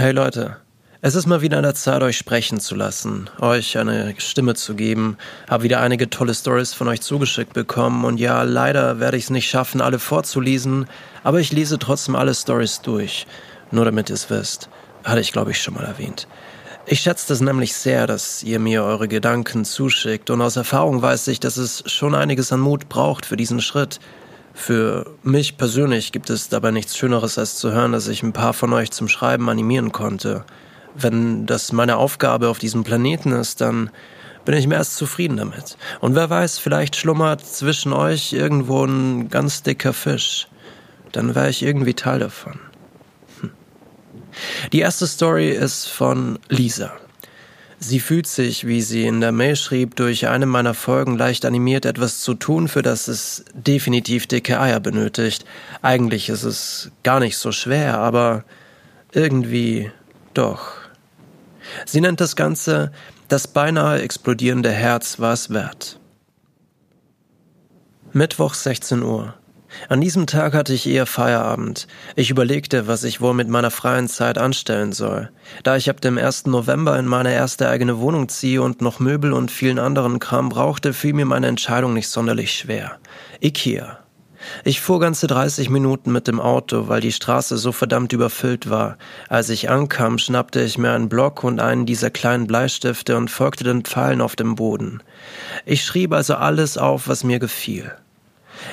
Hey Leute, es ist mal wieder an der Zeit, euch sprechen zu lassen, euch eine Stimme zu geben. Hab wieder einige tolle Stories von euch zugeschickt bekommen und ja, leider werde ich es nicht schaffen, alle vorzulesen, aber ich lese trotzdem alle Stories durch. Nur damit ihr es wisst. Hatte ich, glaube ich, schon mal erwähnt. Ich schätze das nämlich sehr, dass ihr mir eure Gedanken zuschickt und aus Erfahrung weiß ich, dass es schon einiges an Mut braucht für diesen Schritt. Für mich persönlich gibt es dabei nichts Schöneres, als zu hören, dass ich ein paar von euch zum Schreiben animieren konnte. Wenn das meine Aufgabe auf diesem Planeten ist, dann bin ich mehr als zufrieden damit. Und wer weiß, vielleicht schlummert zwischen euch irgendwo ein ganz dicker Fisch. Dann wäre ich irgendwie Teil davon. Die erste Story ist von Lisa. Sie fühlt sich, wie sie in der Mail schrieb, durch eine meiner Folgen leicht animiert, etwas zu tun, für das es definitiv dicke Eier benötigt. Eigentlich ist es gar nicht so schwer, aber irgendwie doch. Sie nennt das Ganze das beinahe explodierende Herz war es wert. Mittwoch 16 Uhr. An diesem Tag hatte ich eher Feierabend. Ich überlegte, was ich wohl mit meiner freien Zeit anstellen soll. Da ich ab dem 1. November in meine erste eigene Wohnung ziehe und noch Möbel und vielen anderen Kram brauchte, fiel mir meine Entscheidung nicht sonderlich schwer. Ikea. Ich fuhr ganze 30 Minuten mit dem Auto, weil die Straße so verdammt überfüllt war. Als ich ankam, schnappte ich mir einen Block und einen dieser kleinen Bleistifte und folgte den Pfeilen auf dem Boden. Ich schrieb also alles auf, was mir gefiel.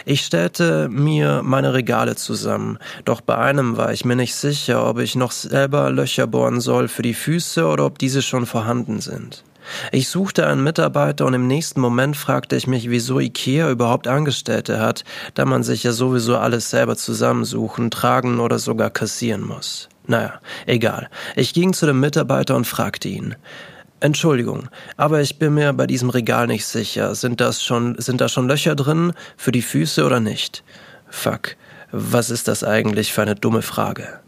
Ich stellte mir meine Regale zusammen, doch bei einem war ich mir nicht sicher, ob ich noch selber Löcher bohren soll für die Füße oder ob diese schon vorhanden sind. Ich suchte einen Mitarbeiter und im nächsten Moment fragte ich mich, wieso Ikea überhaupt Angestellte hat, da man sich ja sowieso alles selber zusammensuchen, tragen oder sogar kassieren muss. Naja, egal. Ich ging zu dem Mitarbeiter und fragte ihn. Entschuldigung, aber ich bin mir bei diesem Regal nicht sicher. Sind das schon, sind da schon Löcher drin für die Füße oder nicht? Fuck. Was ist das eigentlich für eine dumme Frage?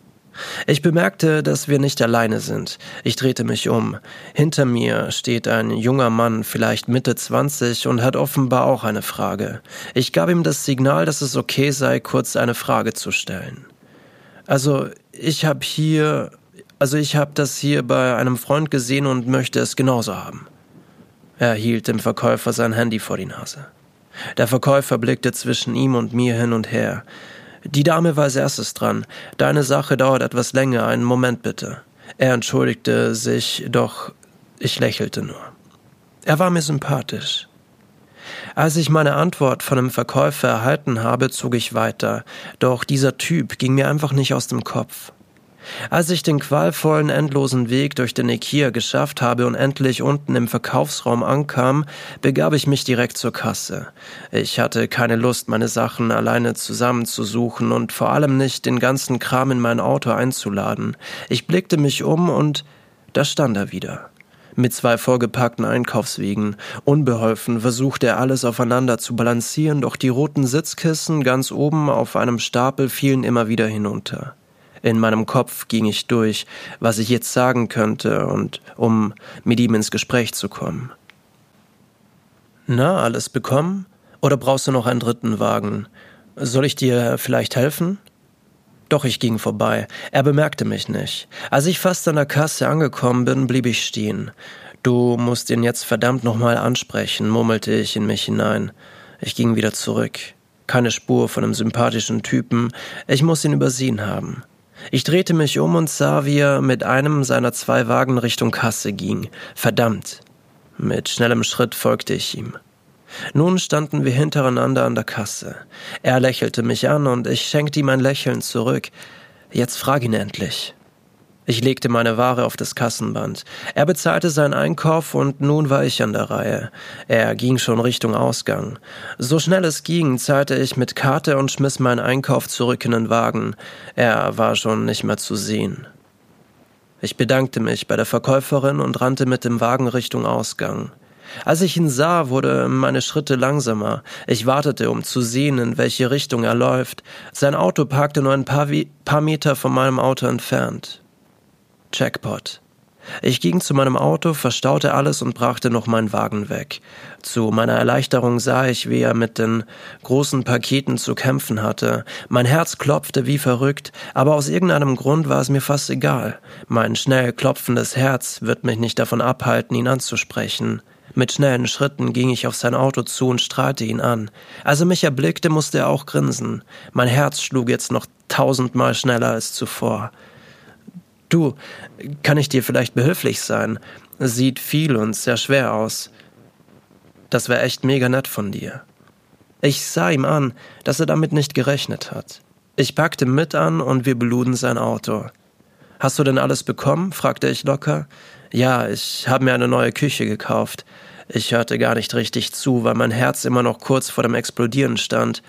Ich bemerkte, dass wir nicht alleine sind. Ich drehte mich um. Hinter mir steht ein junger Mann, vielleicht Mitte 20, und hat offenbar auch eine Frage. Ich gab ihm das Signal, dass es okay sei, kurz eine Frage zu stellen. Also, ich habe hier also ich habe das hier bei einem Freund gesehen und möchte es genauso haben. Er hielt dem Verkäufer sein Handy vor die Nase. Der Verkäufer blickte zwischen ihm und mir hin und her. Die Dame war als erstes dran. Deine Sache dauert etwas länger, einen Moment bitte. Er entschuldigte sich, doch ich lächelte nur. Er war mir sympathisch. Als ich meine Antwort von dem Verkäufer erhalten habe, zog ich weiter, doch dieser Typ ging mir einfach nicht aus dem Kopf. Als ich den qualvollen, endlosen Weg durch den Ikea geschafft habe und endlich unten im Verkaufsraum ankam, begab ich mich direkt zur Kasse. Ich hatte keine Lust, meine Sachen alleine zusammenzusuchen und vor allem nicht den ganzen Kram in mein Auto einzuladen. Ich blickte mich um und da stand er wieder mit zwei vorgepackten Einkaufswegen. Unbeholfen versuchte er alles aufeinander zu balancieren, doch die roten Sitzkissen ganz oben auf einem Stapel fielen immer wieder hinunter. In meinem Kopf ging ich durch, was ich jetzt sagen könnte und um mit ihm ins Gespräch zu kommen. Na, alles bekommen? Oder brauchst du noch einen dritten Wagen? Soll ich dir vielleicht helfen? Doch ich ging vorbei. Er bemerkte mich nicht. Als ich fast an der Kasse angekommen bin, blieb ich stehen. Du musst ihn jetzt verdammt nochmal ansprechen, murmelte ich in mich hinein. Ich ging wieder zurück. Keine Spur von einem sympathischen Typen. Ich muss ihn übersehen haben. Ich drehte mich um und sah, wie er mit einem seiner zwei Wagen Richtung Kasse ging. Verdammt. Mit schnellem Schritt folgte ich ihm. Nun standen wir hintereinander an der Kasse. Er lächelte mich an und ich schenkte ihm ein Lächeln zurück. Jetzt frag ihn endlich. Ich legte meine Ware auf das Kassenband. Er bezahlte seinen Einkauf und nun war ich an der Reihe. Er ging schon Richtung Ausgang. So schnell es ging, zahlte ich mit Karte und schmiss meinen Einkauf zurück in den Wagen. Er war schon nicht mehr zu sehen. Ich bedankte mich bei der Verkäuferin und rannte mit dem Wagen Richtung Ausgang. Als ich ihn sah, wurde meine Schritte langsamer. Ich wartete, um zu sehen, in welche Richtung er läuft. Sein Auto parkte nur ein paar, paar Meter von meinem Auto entfernt. Jackpot. Ich ging zu meinem Auto, verstaute alles und brachte noch meinen Wagen weg. Zu meiner Erleichterung sah ich, wie er mit den großen Paketen zu kämpfen hatte. Mein Herz klopfte wie verrückt, aber aus irgendeinem Grund war es mir fast egal. Mein schnell klopfendes Herz wird mich nicht davon abhalten, ihn anzusprechen. Mit schnellen Schritten ging ich auf sein Auto zu und strahlte ihn an. Als er mich erblickte, musste er auch grinsen. Mein Herz schlug jetzt noch tausendmal schneller als zuvor. Du, kann ich dir vielleicht behilflich sein? Sieht viel und sehr schwer aus. Das wäre echt mega nett von dir. Ich sah ihm an, dass er damit nicht gerechnet hat. Ich packte mit an und wir beluden sein Auto. Hast du denn alles bekommen? fragte ich locker. Ja, ich habe mir eine neue Küche gekauft. Ich hörte gar nicht richtig zu, weil mein Herz immer noch kurz vor dem Explodieren stand.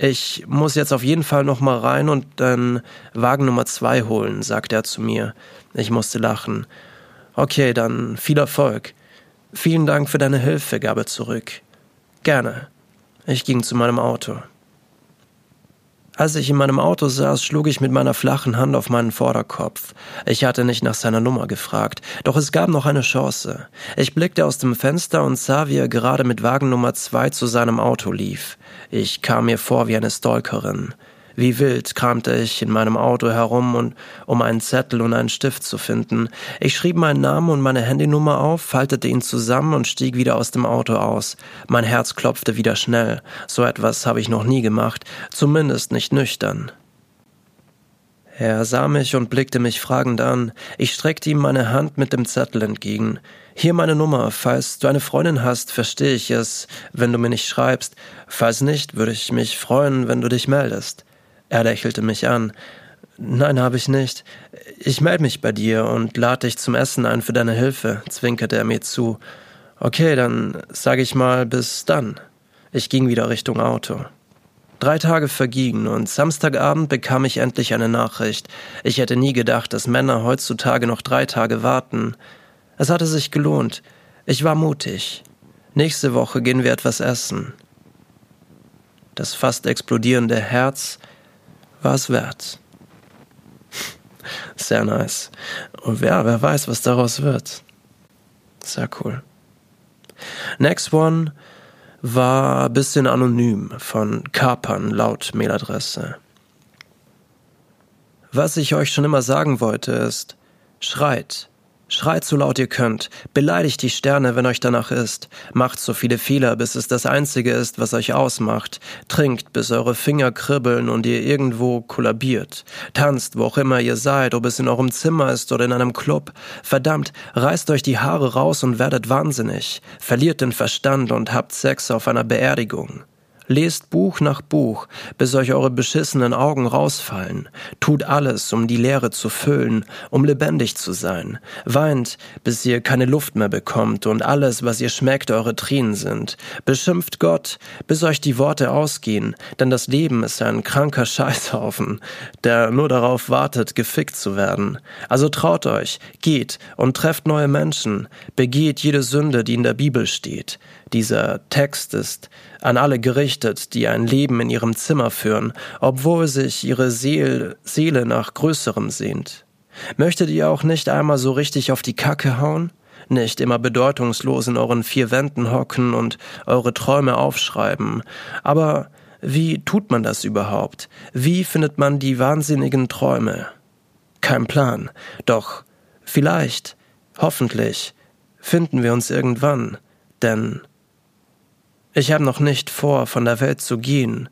Ich muss jetzt auf jeden Fall noch mal rein und dann Wagen Nummer zwei holen, sagte er zu mir. Ich musste lachen. Okay, dann viel Erfolg. Vielen Dank für deine Hilfe, gab er zurück. Gerne. Ich ging zu meinem Auto. Als ich in meinem Auto saß, schlug ich mit meiner flachen Hand auf meinen Vorderkopf. Ich hatte nicht nach seiner Nummer gefragt, doch es gab noch eine Chance. Ich blickte aus dem Fenster und sah, wie er gerade mit Wagen Nummer zwei zu seinem Auto lief. Ich kam mir vor wie eine Stalkerin. Wie wild kramte ich in meinem Auto herum, und, um einen Zettel und einen Stift zu finden. Ich schrieb meinen Namen und meine Handynummer auf, faltete ihn zusammen und stieg wieder aus dem Auto aus. Mein Herz klopfte wieder schnell. So etwas habe ich noch nie gemacht, zumindest nicht nüchtern. Er sah mich und blickte mich fragend an. Ich streckte ihm meine Hand mit dem Zettel entgegen. Hier meine Nummer. Falls du eine Freundin hast, verstehe ich es, wenn du mir nicht schreibst. Falls nicht, würde ich mich freuen, wenn du dich meldest. Er lächelte mich an. Nein, habe ich nicht. Ich melde mich bei dir und lade dich zum Essen ein für deine Hilfe, zwinkerte er mir zu. Okay, dann sage ich mal bis dann. Ich ging wieder Richtung Auto. Drei Tage vergingen und Samstagabend bekam ich endlich eine Nachricht. Ich hätte nie gedacht, dass Männer heutzutage noch drei Tage warten. Es hatte sich gelohnt. Ich war mutig. Nächste Woche gehen wir etwas essen. Das fast explodierende Herz war es wert. Sehr nice. Und wer, wer weiß, was daraus wird. Sehr cool. Next one war ein bisschen anonym von Kapern laut Mailadresse. Was ich euch schon immer sagen wollte ist, schreit, Schreit so laut ihr könnt, beleidigt die Sterne, wenn euch danach ist, macht so viele Fehler, bis es das Einzige ist, was euch ausmacht, trinkt, bis eure Finger kribbeln und ihr irgendwo kollabiert, tanzt, wo auch immer ihr seid, ob es in eurem Zimmer ist oder in einem Club, verdammt, reißt euch die Haare raus und werdet wahnsinnig, verliert den Verstand und habt Sex auf einer Beerdigung. Lest Buch nach Buch, bis euch eure beschissenen Augen rausfallen. Tut alles, um die Leere zu füllen, um lebendig zu sein. Weint, bis ihr keine Luft mehr bekommt und alles, was ihr schmeckt, eure Tränen sind. Beschimpft Gott, bis euch die Worte ausgehen, denn das Leben ist ein kranker Scheißhaufen, der nur darauf wartet, gefickt zu werden. Also traut euch, geht und trefft neue Menschen, begeht jede Sünde, die in der Bibel steht. Dieser Text ist an alle gerichtet, die ein Leben in ihrem Zimmer führen, obwohl sich ihre Seel, Seele nach Größerem sehnt. Möchtet ihr auch nicht einmal so richtig auf die Kacke hauen? Nicht immer bedeutungslos in euren vier Wänden hocken und eure Träume aufschreiben. Aber wie tut man das überhaupt? Wie findet man die wahnsinnigen Träume? Kein Plan. Doch vielleicht, hoffentlich, finden wir uns irgendwann. Denn ich habe noch nicht vor, von der Welt zu gehen.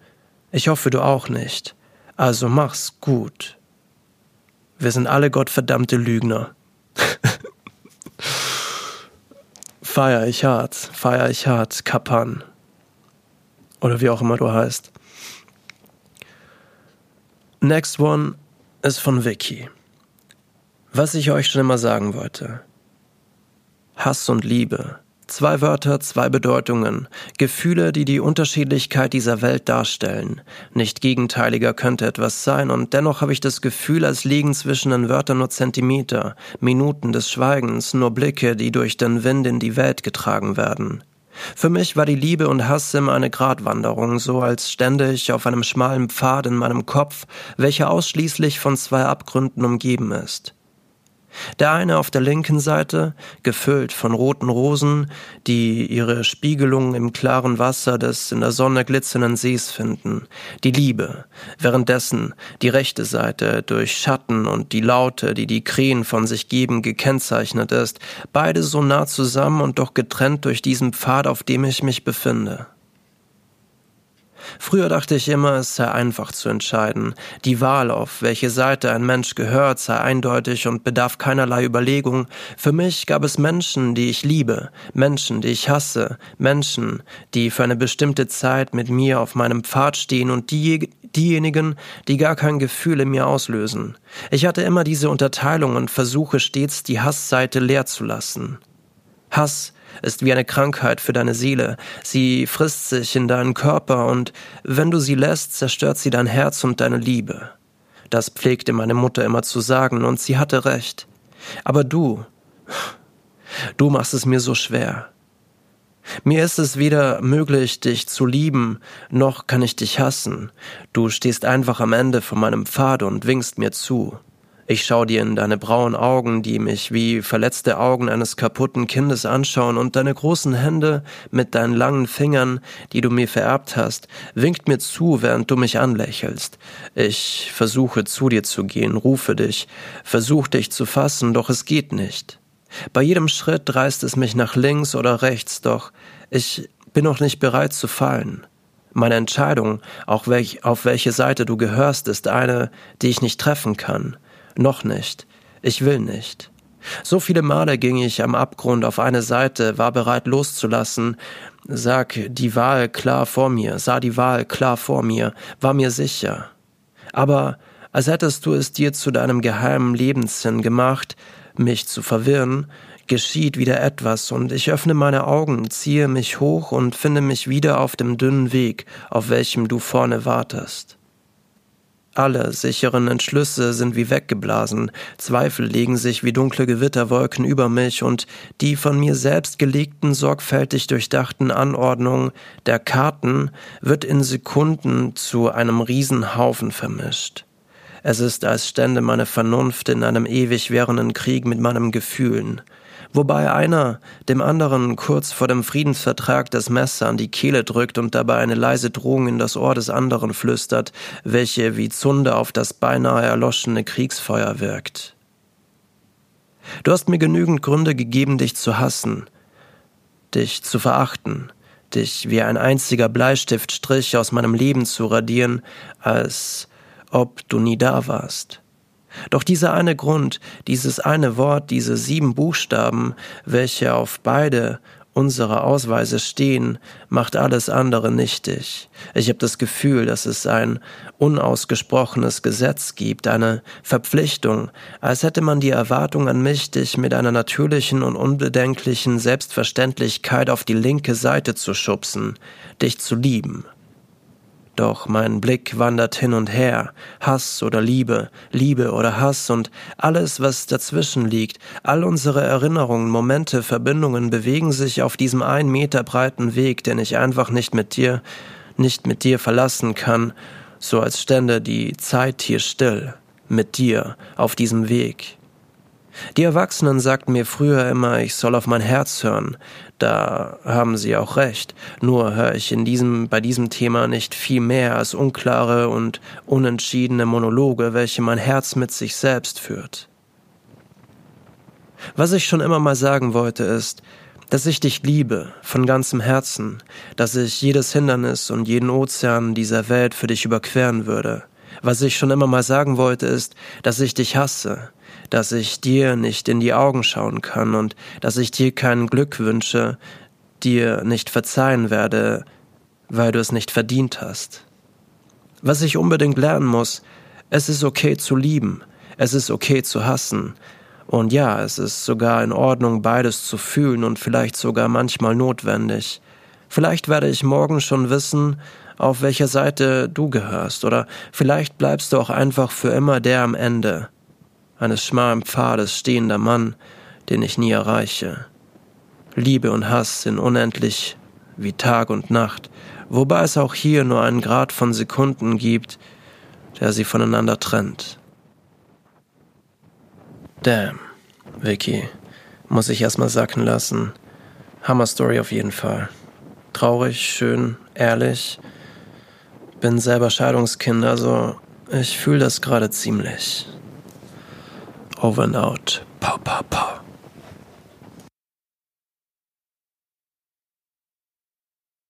Ich hoffe, du auch nicht. Also mach's gut. Wir sind alle gottverdammte Lügner. feier ich hart, feier ich hart, Kapan. Oder wie auch immer du heißt. Next one ist von Vicky. Was ich euch schon immer sagen wollte. Hass und Liebe Zwei Wörter, zwei Bedeutungen, Gefühle, die die Unterschiedlichkeit dieser Welt darstellen. Nicht gegenteiliger könnte etwas sein, und dennoch habe ich das Gefühl, als liegen zwischen den Wörtern nur Zentimeter, Minuten des Schweigens, nur Blicke, die durch den Wind in die Welt getragen werden. Für mich war die Liebe und Hass immer eine Gratwanderung, so als stände ich auf einem schmalen Pfad in meinem Kopf, welcher ausschließlich von zwei Abgründen umgeben ist. Der eine auf der linken Seite, gefüllt von roten Rosen, die ihre Spiegelung im klaren Wasser des in der Sonne glitzernden Sees finden. Die Liebe. Währenddessen die rechte Seite durch Schatten und die Laute, die die Krähen von sich geben, gekennzeichnet ist. Beide so nah zusammen und doch getrennt durch diesen Pfad, auf dem ich mich befinde. Früher dachte ich immer, es sei einfach zu entscheiden. Die Wahl, auf welche Seite ein Mensch gehört, sei eindeutig und bedarf keinerlei Überlegung. Für mich gab es Menschen, die ich liebe, Menschen, die ich hasse, Menschen, die für eine bestimmte Zeit mit mir auf meinem Pfad stehen und die, diejenigen, die gar kein Gefühl in mir auslösen. Ich hatte immer diese Unterteilung und versuche stets die Hassseite leer zu lassen. Hass ist wie eine Krankheit für deine Seele. Sie frisst sich in deinen Körper und wenn du sie lässt, zerstört sie dein Herz und deine Liebe. Das pflegte meine Mutter immer zu sagen und sie hatte recht. Aber du, du machst es mir so schwer. Mir ist es weder möglich, dich zu lieben, noch kann ich dich hassen. Du stehst einfach am Ende von meinem Pfad und winkst mir zu. Ich schau dir in deine braunen Augen, die mich wie verletzte Augen eines kaputten Kindes anschauen, und deine großen Hände mit deinen langen Fingern, die du mir vererbt hast, winkt mir zu, während du mich anlächelst. Ich versuche zu dir zu gehen, rufe dich, versuch dich zu fassen, doch es geht nicht. Bei jedem Schritt reißt es mich nach links oder rechts, doch ich bin noch nicht bereit zu fallen. Meine Entscheidung, auf welche Seite du gehörst, ist eine, die ich nicht treffen kann. Noch nicht. Ich will nicht. So viele Male ging ich am Abgrund auf eine Seite, war bereit loszulassen, sag die Wahl klar vor mir, sah die Wahl klar vor mir, war mir sicher. Aber als hättest du es dir zu deinem geheimen Lebenssinn gemacht, mich zu verwirren, geschieht wieder etwas und ich öffne meine Augen, ziehe mich hoch und finde mich wieder auf dem dünnen Weg, auf welchem du vorne wartest. Alle sicheren Entschlüsse sind wie weggeblasen, Zweifel legen sich wie dunkle Gewitterwolken über mich, und die von mir selbst gelegten, sorgfältig durchdachten Anordnungen der Karten wird in Sekunden zu einem Riesenhaufen vermischt. Es ist, als stände meine Vernunft in einem ewig währenden Krieg mit meinen Gefühlen wobei einer dem anderen kurz vor dem Friedensvertrag das Messer an die Kehle drückt und dabei eine leise Drohung in das Ohr des anderen flüstert, welche wie Zunder auf das beinahe erloschene Kriegsfeuer wirkt. Du hast mir genügend Gründe gegeben, dich zu hassen, dich zu verachten, dich wie ein einziger Bleistiftstrich aus meinem Leben zu radieren, als ob du nie da warst. Doch dieser eine Grund, dieses eine Wort, diese sieben Buchstaben, welche auf beide unsere Ausweise stehen, macht alles andere nichtig. Ich habe das Gefühl, dass es ein unausgesprochenes Gesetz gibt, eine Verpflichtung, als hätte man die Erwartung an mich, dich mit einer natürlichen und unbedenklichen Selbstverständlichkeit auf die linke Seite zu schubsen, dich zu lieben. Doch mein Blick wandert hin und her, Hass oder Liebe, Liebe oder Hass und alles, was dazwischen liegt, all unsere Erinnerungen, Momente, Verbindungen bewegen sich auf diesem ein Meter breiten Weg, den ich einfach nicht mit dir, nicht mit dir verlassen kann, so als stände die Zeit hier still, mit dir, auf diesem Weg. Die Erwachsenen sagten mir früher immer, ich soll auf mein Herz hören. Da haben sie auch recht. Nur höre ich in diesem, bei diesem Thema nicht viel mehr als unklare und unentschiedene Monologe, welche mein Herz mit sich selbst führt. Was ich schon immer mal sagen wollte ist, dass ich dich liebe, von ganzem Herzen, dass ich jedes Hindernis und jeden Ozean dieser Welt für dich überqueren würde. Was ich schon immer mal sagen wollte ist, dass ich dich hasse, dass ich dir nicht in die Augen schauen kann und dass ich dir kein Glück wünsche, dir nicht verzeihen werde, weil du es nicht verdient hast. Was ich unbedingt lernen muss, es ist okay zu lieben, es ist okay zu hassen, und ja, es ist sogar in Ordnung, beides zu fühlen und vielleicht sogar manchmal notwendig. Vielleicht werde ich morgen schon wissen, auf welcher Seite du gehörst, oder vielleicht bleibst du auch einfach für immer der am Ende, eines schmalen Pfades stehender Mann, den ich nie erreiche. Liebe und Hass sind unendlich wie Tag und Nacht, wobei es auch hier nur einen Grad von Sekunden gibt, der sie voneinander trennt. Damn. Vicky. Muss ich erstmal sacken lassen. Hammer Story auf jeden Fall. Traurig, schön, ehrlich. Bin selber Scheidungskind, also ich fühle das gerade ziemlich. Over and out. Pow, pow, pow.